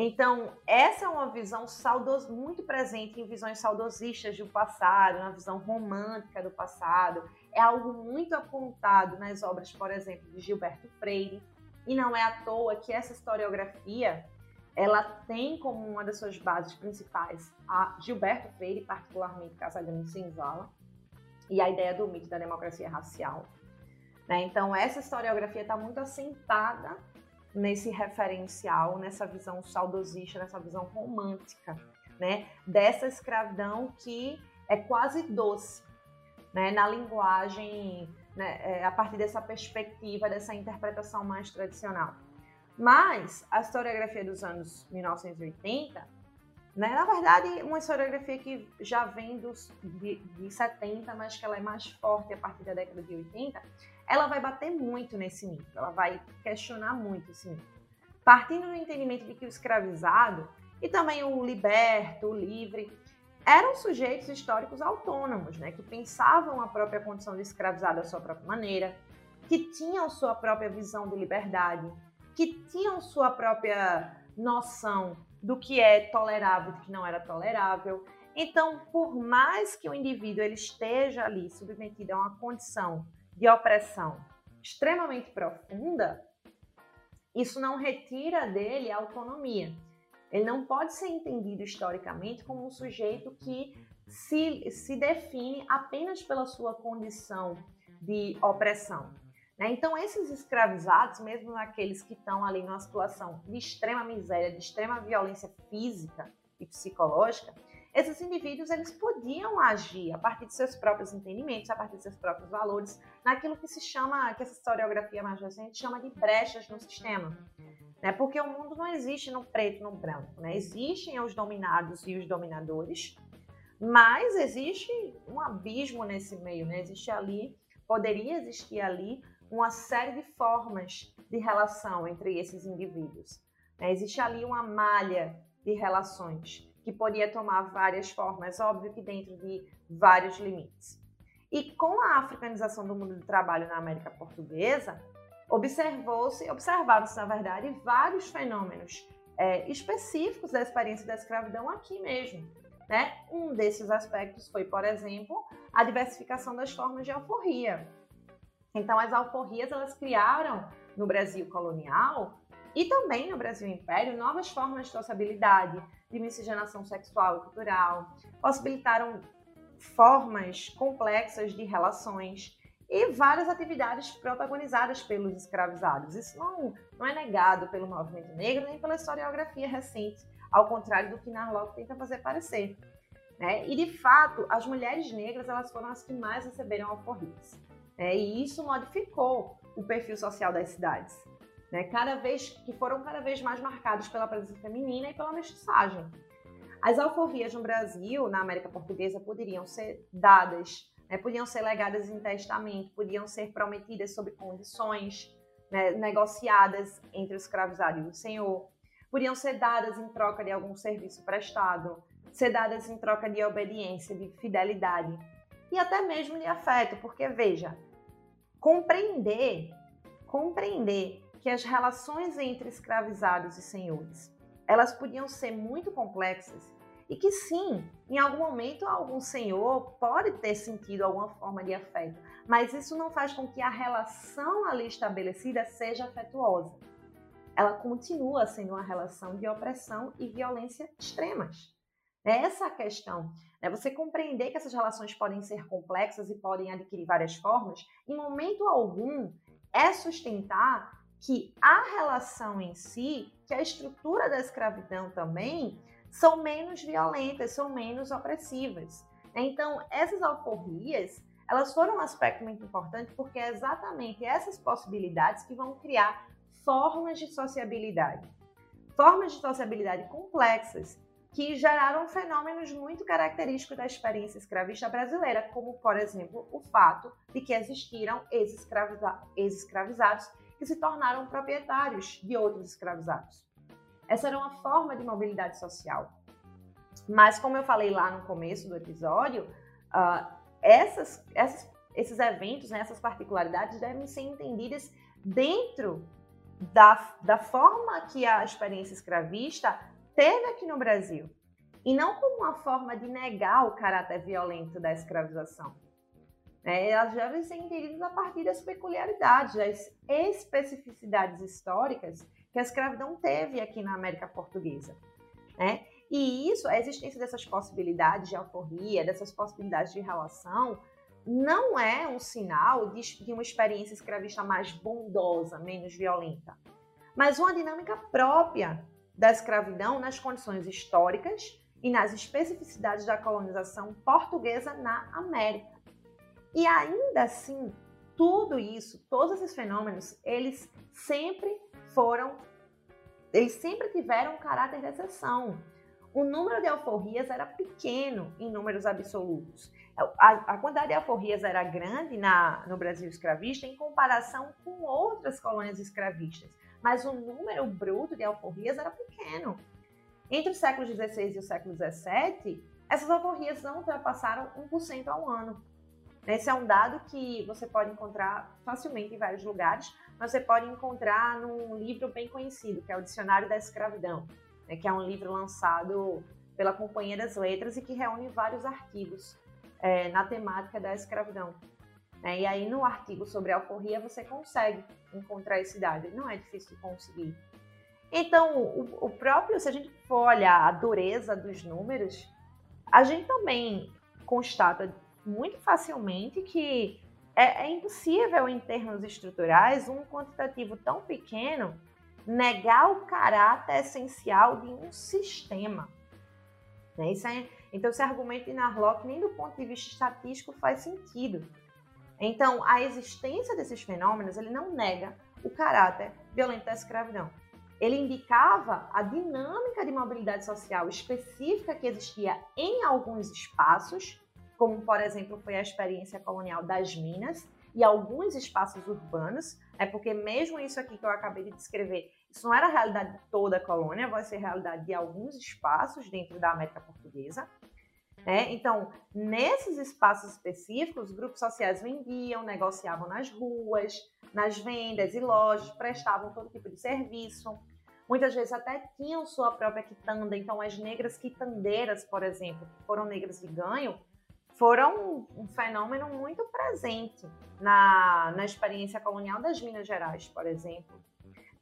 Então, essa é uma visão saudos, muito presente em visões saudosistas do passado, na visão romântica do passado. É algo muito apontado nas obras, por exemplo, de Gilberto Freire. E não é à toa que essa historiografia ela tem como uma das suas bases principais a Gilberto Freire, particularmente Casagrande Senzala, e a ideia do mito da democracia racial. Né? Então, essa historiografia está muito assentada nesse referencial, nessa visão saudosista, nessa visão romântica, né? dessa escravidão que é quase doce, né? na linguagem, né? é, a partir dessa perspectiva, dessa interpretação mais tradicional. Mas a historiografia dos anos 1980, né, na verdade, uma historiografia que já vem dos, de, de 70, mas que ela é mais forte a partir da década de 80, ela vai bater muito nesse mito, ela vai questionar muito esse mito. Partindo do entendimento de que o escravizado e também o liberto, o livre, eram sujeitos históricos autônomos, né, que pensavam a própria condição de escravizado à sua própria maneira, que tinham sua própria visão de liberdade, que tinham sua própria noção do que é tolerável e do que não era tolerável. Então, por mais que o indivíduo ele esteja ali submetido a uma condição de opressão extremamente profunda, isso não retira dele a autonomia. Ele não pode ser entendido historicamente como um sujeito que se, se define apenas pela sua condição de opressão. Né? Então, esses escravizados, mesmo aqueles que estão ali numa situação de extrema miséria, de extrema violência física e psicológica, esses indivíduos eles podiam agir a partir de seus próprios entendimentos, a partir de seus próprios valores, naquilo que se chama, que essa historiografia mais recente chama de brechas no sistema. Né? Porque o mundo não existe no preto e no branco. Né? Existem os dominados e os dominadores, mas existe um abismo nesse meio. Né? Existe ali, poderia existir ali uma série de formas de relação entre esses indivíduos. Né? Existe ali uma malha de relações que poderia tomar várias formas, óbvio que dentro de vários limites. E com a africanização do mundo do trabalho na América Portuguesa, observou-se, observaram-se, na verdade, vários fenômenos é, específicos da experiência da escravidão aqui mesmo. Né? Um desses aspectos foi, por exemplo, a diversificação das formas de alforria. Então, as alforrias elas criaram no Brasil colonial e também no Brasil Império novas formas de sociabilidade, de miscigenação sexual e cultural, possibilitaram formas complexas de relações e várias atividades protagonizadas pelos escravizados. Isso não, não é negado pelo movimento negro nem pela historiografia recente, ao contrário do que Narlock tenta fazer parecer. Né? E, de fato, as mulheres negras elas foram as que mais receberam alforrias. Né? E isso modificou o perfil social das cidades. Né? Cada vez que foram cada vez mais marcados pela presença feminina e pela mestiçagem. As alforrias no Brasil, na América Portuguesa, poderiam ser dadas né, podiam ser legadas em testamento, podiam ser prometidas sob condições né, negociadas entre o escravizado e o senhor, podiam ser dadas em troca de algum serviço prestado, ser dadas em troca de obediência, de fidelidade e até mesmo de afeto, porque veja, compreender, compreender que as relações entre escravizados e senhores, elas podiam ser muito complexas e que sim, em algum momento algum senhor pode ter sentido alguma forma de afeto, mas isso não faz com que a relação ali estabelecida seja afetuosa. Ela continua sendo uma relação de opressão e violência extremas. É essa questão. É você compreender que essas relações podem ser complexas e podem adquirir várias formas, em momento algum é sustentar que a relação em si, que a estrutura da escravidão também, são menos violentas, são menos opressivas. Então, essas alforrias, elas foram um aspecto muito importante porque é exatamente essas possibilidades que vão criar formas de sociabilidade. Formas de sociabilidade complexas que geraram fenômenos muito característicos da experiência escravista brasileira, como, por exemplo, o fato de que existiram ex-escravizados que se tornaram proprietários de outros escravizados. Essa era uma forma de mobilidade social. Mas, como eu falei lá no começo do episódio, uh, essas, essas, esses eventos, né, essas particularidades devem ser entendidas dentro da, da forma que a experiência escravista teve aqui no Brasil. E não como uma forma de negar o caráter violento da escravização. É, elas devem ser entendidas a partir das peculiaridades, das especificidades históricas que a escravidão teve aqui na América Portuguesa. Né? E isso, a existência dessas possibilidades de alforria, dessas possibilidades de relação, não é um sinal de uma experiência escravista mais bondosa, menos violenta, mas uma dinâmica própria da escravidão nas condições históricas e nas especificidades da colonização portuguesa na América. E ainda assim, tudo isso, todos esses fenômenos, eles sempre foram, eles sempre tiveram um caráter de exceção. O número de alforrias era pequeno em números absolutos. A, a quantidade de alforrias era grande na, no Brasil escravista em comparação com outras colônias escravistas, mas o número bruto de alforrias era pequeno. Entre os séculos XVI e o século XVII, essas alforrias não ultrapassaram 1% ao ano. Esse é um dado que você pode encontrar facilmente em vários lugares, mas você pode encontrar num livro bem conhecido, que é o Dicionário da Escravidão, né, que é um livro lançado pela Companhia das Letras e que reúne vários artigos é, na temática da escravidão. É, e aí, no artigo sobre a alforria, você consegue encontrar esse dado. Não é difícil de conseguir. Então, o, o próprio, se a gente for olhar a dureza dos números, a gente também constata muito facilmente que é, é impossível, em termos estruturais, um quantitativo tão pequeno negar o caráter essencial de um sistema. Né? Isso é, então, esse argumento de Narlock, nem do ponto de vista estatístico, faz sentido. Então, a existência desses fenômenos, ele não nega o caráter violento da escravidão. Ele indicava a dinâmica de mobilidade social específica que existia em alguns espaços, como, por exemplo, foi a experiência colonial das Minas e alguns espaços urbanos, é porque mesmo isso aqui que eu acabei de descrever, isso não era a realidade de toda a colônia, vai ser a realidade de alguns espaços dentro da América Portuguesa. Né? Então, nesses espaços específicos, grupos sociais vendiam, negociavam nas ruas, nas vendas e lojas, prestavam todo tipo de serviço. Muitas vezes até tinham sua própria quitanda. Então, as negras quitandeiras, por exemplo, que foram negras de ganho, foram um fenômeno muito presente na, na experiência colonial das Minas Gerais, por exemplo.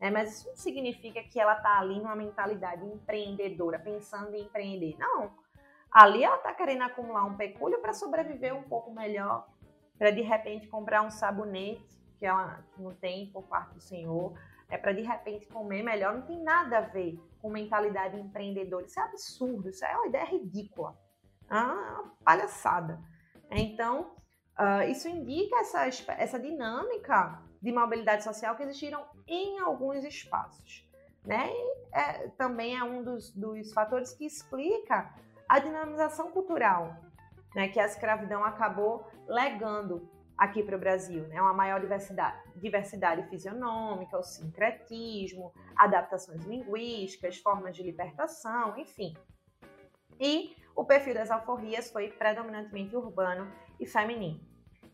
É, mas isso não significa que ela está ali numa mentalidade empreendedora, pensando em empreender. Não Ali ela está querendo acumular um pecúlio para sobreviver um pouco melhor, para de repente comprar um sabonete que ela não tem por parte do Senhor, é para de repente comer melhor. Não tem nada a ver com mentalidade empreendedora. Isso é absurdo, isso é uma ideia ridícula, uma palhaçada. Então, uh, isso indica essa, essa dinâmica de mobilidade social que existiram em alguns espaços. Né? E, é, também é um dos, dos fatores que explica a dinamização cultural né, que a escravidão acabou legando aqui para o Brasil, né? Uma maior diversidade, diversidade fisionômica, o sincretismo, adaptações linguísticas, formas de libertação, enfim. E o perfil das alforrias foi predominantemente urbano e feminino.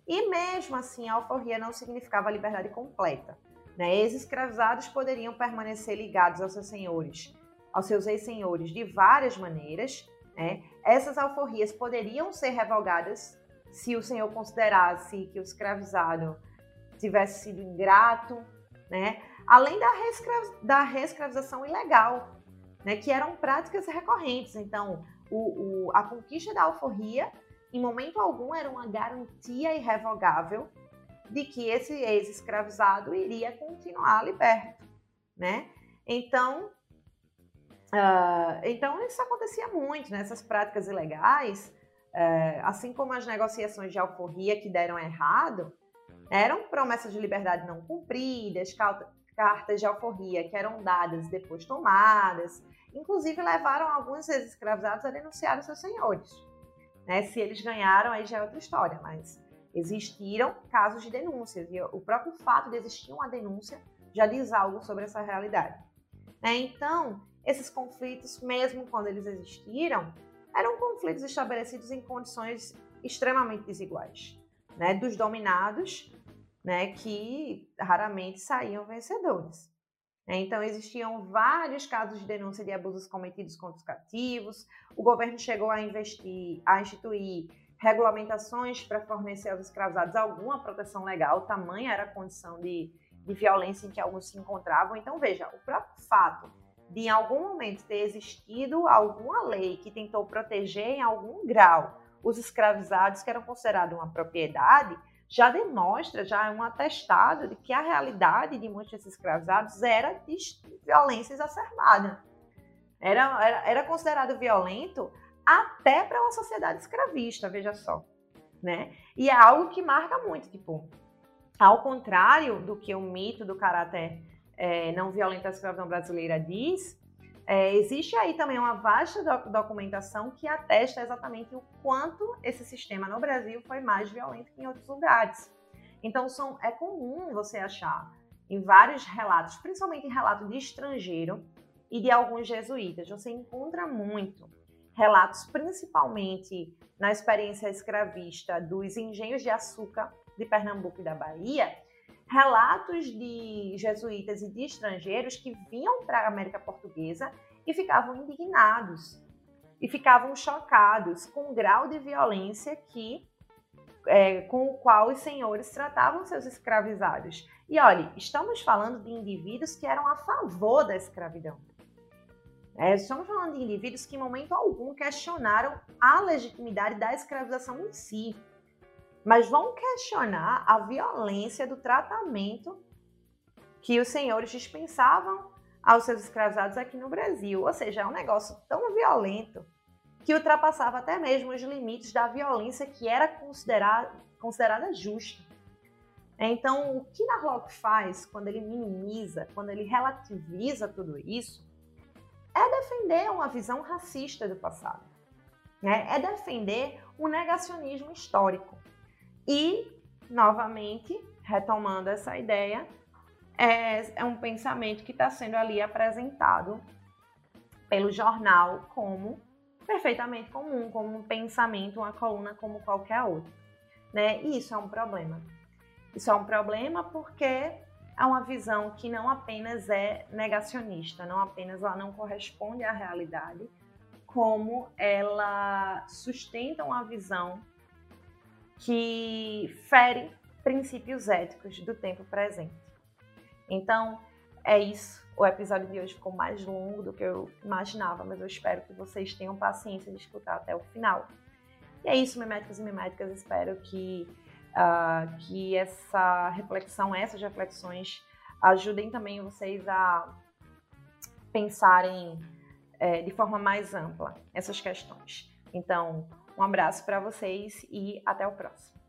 E mesmo assim, a alforria não significava a liberdade completa. Né? Ex-escravizados poderiam permanecer ligados aos seus senhores, aos seus ex-senhores de várias maneiras, né? Essas alforrias poderiam ser revogadas se o Senhor considerasse que o escravizado tivesse sido ingrato, né? além da, reescrav da reescravização ilegal, né? que eram práticas recorrentes. Então, o, o, a conquista da alforria, em momento algum, era uma garantia irrevogável de que esse ex-escravizado iria continuar liberto. Né? Então, Uh, então, isso acontecia muito, né? Essas práticas ilegais, uh, assim como as negociações de alforria que deram errado, eram promessas de liberdade não cumpridas, cartas de alforria que eram dadas depois tomadas, inclusive levaram alguns ex-escravizados a denunciar os seus senhores. Né? Se eles ganharam, aí já é outra história, mas existiram casos de denúncias e o próprio fato de existir uma denúncia já diz algo sobre essa realidade. Né? Então, esses conflitos, mesmo quando eles existiram, eram conflitos estabelecidos em condições extremamente desiguais, né? Dos dominados, né? Que raramente saíam vencedores. Então, existiam vários casos de denúncia de abusos cometidos contra os cativos. O governo chegou a investir, a instituir regulamentações para fornecer aos escravizados alguma proteção legal, tamanha era a condição de, de violência em que alguns se encontravam. Então, veja, o próprio fato de em algum momento ter existido alguma lei que tentou proteger em algum grau os escravizados que eram considerados uma propriedade, já demonstra, já é um atestado de que a realidade de muitos desses escravizados era de violência exacerbada. Era, era, era considerado violento até para uma sociedade escravista, veja só. Né? E é algo que marca muito, tipo, ao contrário do que o mito do caráter é, não violenta da escravidão brasileira diz, é, existe aí também uma vasta doc documentação que atesta exatamente o quanto esse sistema no Brasil foi mais violento que em outros lugares. Então, são, é comum você achar em vários relatos, principalmente em relato de estrangeiro e de alguns jesuítas, você encontra muito relatos, principalmente na experiência escravista dos engenhos de açúcar de Pernambuco e da Bahia, relatos de jesuítas e de estrangeiros que vinham para a América Portuguesa e ficavam indignados e ficavam chocados com o grau de violência que é, com o qual os senhores tratavam seus escravizados. E olhe, estamos falando de indivíduos que eram a favor da escravidão. É, estamos falando de indivíduos que, em momento algum, questionaram a legitimidade da escravização em si. Mas vão questionar a violência do tratamento que os senhores dispensavam aos seus escravizados aqui no Brasil. Ou seja, é um negócio tão violento que ultrapassava até mesmo os limites da violência que era considerada, considerada justa. Então, o que Narlock faz quando ele minimiza, quando ele relativiza tudo isso, é defender uma visão racista do passado. Né? É defender um negacionismo histórico. E, novamente, retomando essa ideia, é, é um pensamento que está sendo ali apresentado pelo jornal como perfeitamente comum, como um pensamento, uma coluna como qualquer outra. Né? E isso é um problema. Isso é um problema porque é uma visão que não apenas é negacionista, não apenas ela não corresponde à realidade, como ela sustenta uma visão que fere princípios éticos do tempo presente. Então, é isso. O episódio de hoje ficou mais longo do que eu imaginava, mas eu espero que vocês tenham paciência de escutar até o final. E é isso, miméticos e miméticas. Espero que, uh, que essa reflexão, essas reflexões, ajudem também vocês a pensarem é, de forma mais ampla essas questões. Então, um abraço para vocês e até o próximo.